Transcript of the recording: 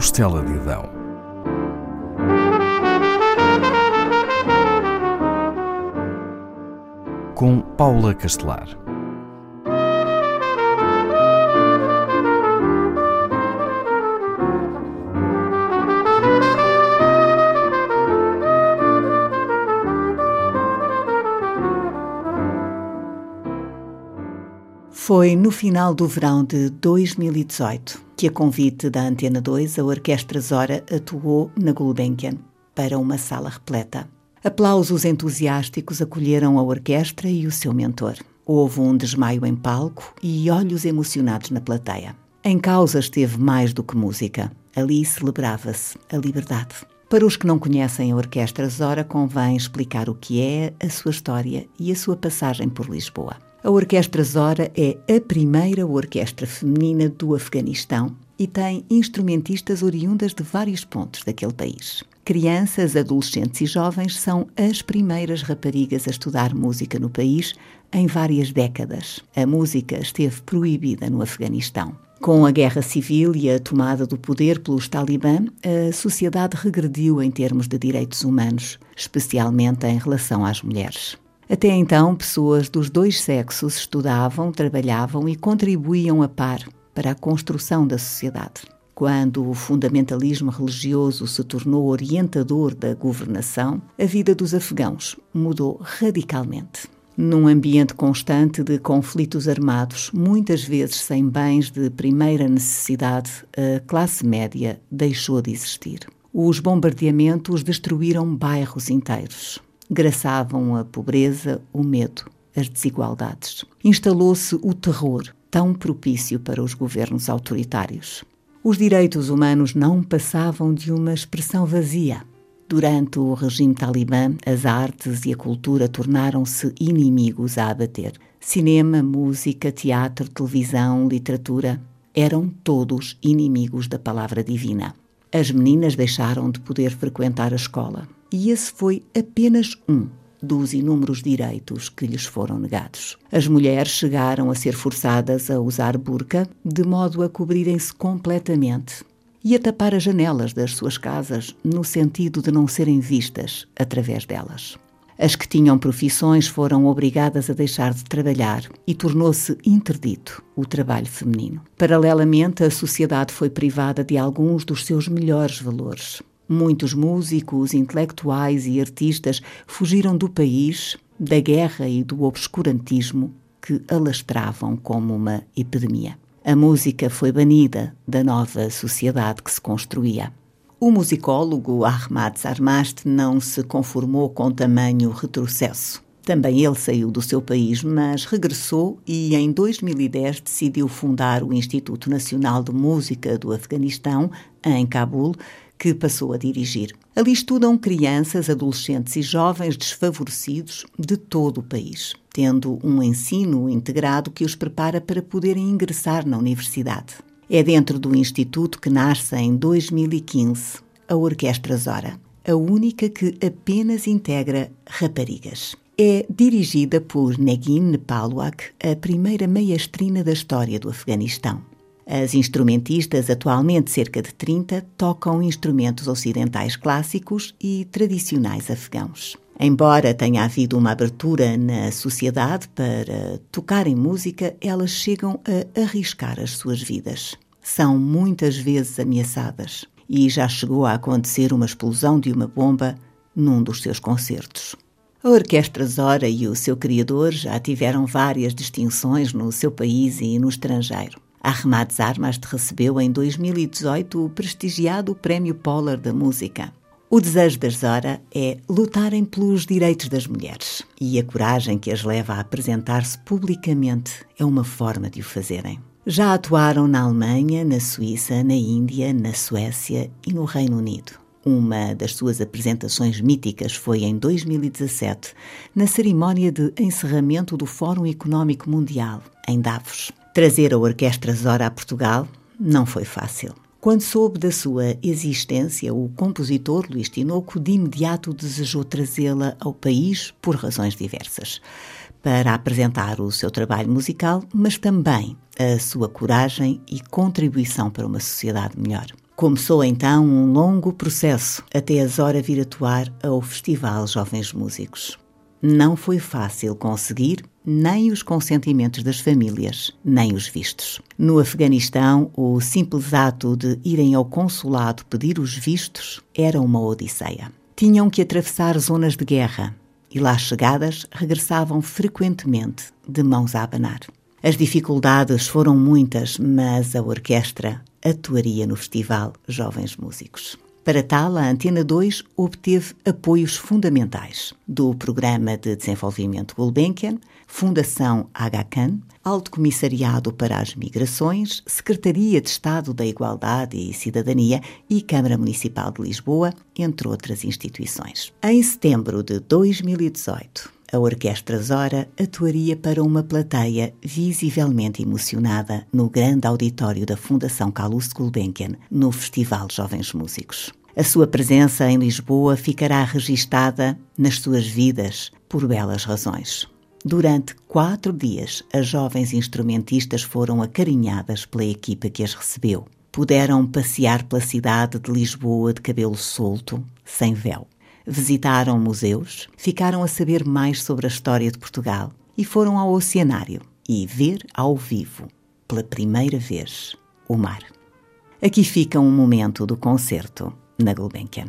Costela de Adão. Com Paula Castelar. Foi no final do verão de 2018 que, a convite da Antena 2, a Orquestra Zora atuou na Gulbenkian para uma sala repleta. Aplausos entusiásticos acolheram a orquestra e o seu mentor. Houve um desmaio em palco e olhos emocionados na plateia. Em causa esteve mais do que música. Ali celebrava-se a liberdade. Para os que não conhecem a Orquestra Zora, convém explicar o que é, a sua história e a sua passagem por Lisboa. A Orquestra Zora é a primeira orquestra feminina do Afeganistão e tem instrumentistas oriundas de vários pontos daquele país. Crianças, adolescentes e jovens são as primeiras raparigas a estudar música no país em várias décadas. A música esteve proibida no Afeganistão. Com a guerra civil e a tomada do poder pelos talibã, a sociedade regrediu em termos de direitos humanos, especialmente em relação às mulheres. Até então, pessoas dos dois sexos estudavam, trabalhavam e contribuíam a par para a construção da sociedade. Quando o fundamentalismo religioso se tornou orientador da governação, a vida dos afegãos mudou radicalmente. Num ambiente constante de conflitos armados, muitas vezes sem bens de primeira necessidade, a classe média deixou de existir. Os bombardeamentos destruíram bairros inteiros graçavam a pobreza, o medo, as desigualdades. Instalou-se o terror, tão propício para os governos autoritários. Os direitos humanos não passavam de uma expressão vazia. Durante o regime talibã, as artes e a cultura tornaram-se inimigos a abater. Cinema, música, teatro, televisão, literatura eram todos inimigos da palavra divina. As meninas deixaram de poder frequentar a escola e esse foi apenas um dos inúmeros direitos que lhes foram negados. As mulheres chegaram a ser forçadas a usar burca de modo a cobrirem-se completamente e a tapar as janelas das suas casas no sentido de não serem vistas através delas. As que tinham profissões foram obrigadas a deixar de trabalhar e tornou-se interdito o trabalho feminino. Paralelamente, a sociedade foi privada de alguns dos seus melhores valores. Muitos músicos, intelectuais e artistas fugiram do país, da guerra e do obscurantismo que alastravam como uma epidemia. A música foi banida da nova sociedade que se construía. O musicólogo Ahmad Sarmast não se conformou com tamanho retrocesso. Também ele saiu do seu país, mas regressou e em 2010 decidiu fundar o Instituto Nacional de Música do Afeganistão, em Cabul, que passou a dirigir. Ali estudam crianças, adolescentes e jovens desfavorecidos de todo o país, tendo um ensino integrado que os prepara para poderem ingressar na universidade. É dentro do Instituto que nasce em 2015 a Orquestra Zora, a única que apenas integra raparigas. É dirigida por Negin Nepalwak, a primeira meiastrina da história do Afeganistão. As instrumentistas, atualmente cerca de 30, tocam instrumentos ocidentais clássicos e tradicionais afegãos. Embora tenha havido uma abertura na sociedade para tocarem música, elas chegam a arriscar as suas vidas. São muitas vezes ameaçadas e já chegou a acontecer uma explosão de uma bomba num dos seus concertos. A Orquestra Zora e o seu criador já tiveram várias distinções no seu país e no estrangeiro. Ahmad Zarmast recebeu em 2018 o prestigiado Prémio Polar da Música. O desejo das Zora é lutarem pelos direitos das mulheres e a coragem que as leva a apresentar-se publicamente é uma forma de o fazerem. Já atuaram na Alemanha, na Suíça, na Índia, na Suécia e no Reino Unido. Uma das suas apresentações míticas foi em 2017, na cerimónia de encerramento do Fórum Económico Mundial, em Davos. Trazer a Orquestra Zora a Portugal não foi fácil. Quando soube da sua existência, o compositor Luís Tinoco de imediato desejou trazê-la ao país por razões diversas. Para apresentar o seu trabalho musical, mas também a sua coragem e contribuição para uma sociedade melhor. Começou então um longo processo até a Zora vir atuar ao Festival Jovens Músicos. Não foi fácil conseguir nem os consentimentos das famílias, nem os vistos. No Afeganistão, o simples ato de irem ao consulado pedir os vistos era uma odisseia. Tinham que atravessar zonas de guerra e lá chegadas regressavam frequentemente de mãos a abanar. As dificuldades foram muitas, mas a orquestra atuaria no festival Jovens Músicos. Para tal, a Antena 2 obteve apoios fundamentais do Programa de Desenvolvimento Gulbenkian, Fundação Aga Khan, Alto Comissariado para as Migrações, Secretaria de Estado da Igualdade e Cidadania e Câmara Municipal de Lisboa, entre outras instituições. Em setembro de 2018, a Orquestra Zora atuaria para uma plateia visivelmente emocionada no grande auditório da Fundação Calouste Gulbenkian, no Festival Jovens Músicos. A sua presença em Lisboa ficará registada nas suas vidas por belas razões. Durante quatro dias, as jovens instrumentistas foram acarinhadas pela equipa que as recebeu. Puderam passear pela cidade de Lisboa de cabelo solto, sem véu. Visitaram museus, ficaram a saber mais sobre a história de Portugal e foram ao oceanário e ver ao vivo, pela primeira vez, o mar. Aqui fica um momento do concerto na Gulbenkian.